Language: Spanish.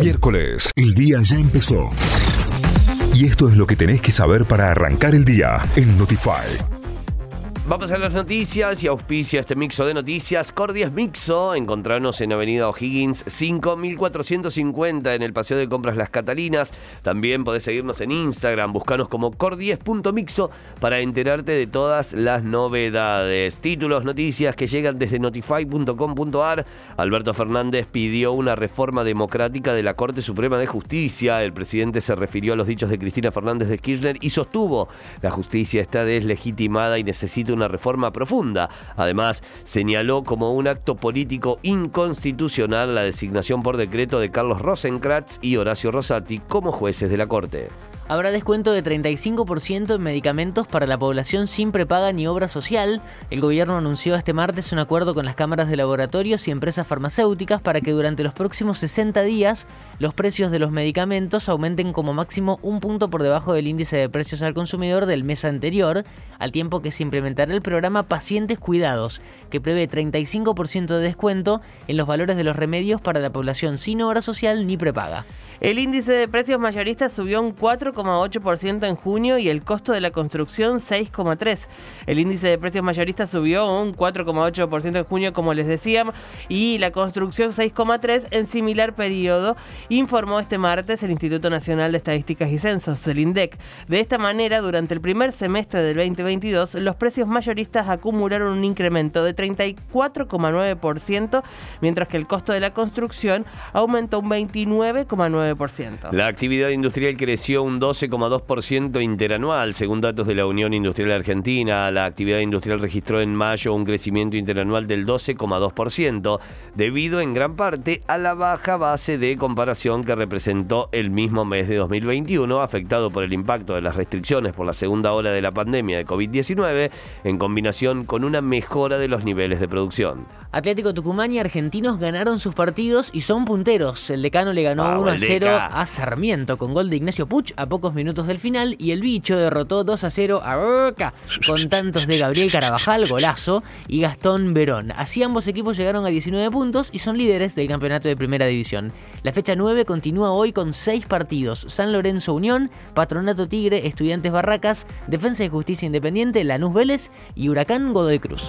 Miércoles, el día ya empezó. Y esto es lo que tenés que saber para arrancar el día en Notify. Vamos a las noticias y auspicia este mixo de noticias. Cordies Mixo, encontrarnos en Avenida O'Higgins 5450 en el Paseo de Compras Las Catalinas. También podés seguirnos en Instagram, buscanos como cordies.mixo para enterarte de todas las novedades. Títulos, noticias que llegan desde notify.com.ar. Alberto Fernández pidió una reforma democrática de la Corte Suprema de Justicia. El presidente se refirió a los dichos de Cristina Fernández de Kirchner y sostuvo la justicia está deslegitimada y necesita una reforma profunda. Además, señaló como un acto político inconstitucional la designación por decreto de Carlos Rosenkrantz y Horacio Rosati como jueces de la Corte. Habrá descuento de 35% en medicamentos para la población sin prepaga ni obra social. El gobierno anunció este martes un acuerdo con las cámaras de laboratorios y empresas farmacéuticas para que durante los próximos 60 días los precios de los medicamentos aumenten como máximo un punto por debajo del índice de precios al consumidor del mes anterior, al tiempo que se implementará el programa Pacientes Cuidados, que prevé 35% de descuento en los valores de los remedios para la población sin obra social ni prepaga. El índice de precios mayoristas subió un 4,8% en junio y el costo de la construcción 6,3%. El índice de precios mayoristas subió un 4,8% en junio, como les decíamos, y la construcción 6,3% en similar periodo, informó este martes el Instituto Nacional de Estadísticas y Censos, el INDEC. De esta manera, durante el primer semestre del 2022, los precios mayoristas acumularon un incremento de 34,9%, mientras que el costo de la construcción aumentó un 29,9%. La actividad industrial creció un 12,2% interanual, según datos de la Unión Industrial Argentina. La actividad industrial registró en mayo un crecimiento interanual del 12,2%, debido en gran parte a la baja base de comparación que representó el mismo mes de 2021, afectado por el impacto de las restricciones por la segunda ola de la pandemia de COVID-19, en combinación con una mejora de los niveles de producción. Atlético Tucumán y Argentinos ganaron sus partidos y son punteros. El decano le ganó 1 a 0 a Sarmiento con gol de Ignacio Puch a pocos minutos del final y el bicho derrotó 2 a 0 a Boca con tantos de Gabriel Carabajal, golazo, y Gastón Verón. Así ambos equipos llegaron a 19 puntos y son líderes del campeonato de primera división. La fecha 9 continúa hoy con 6 partidos. San Lorenzo Unión, Patronato Tigre, Estudiantes Barracas, Defensa y Justicia Independiente, Lanús Vélez y Huracán Godoy Cruz.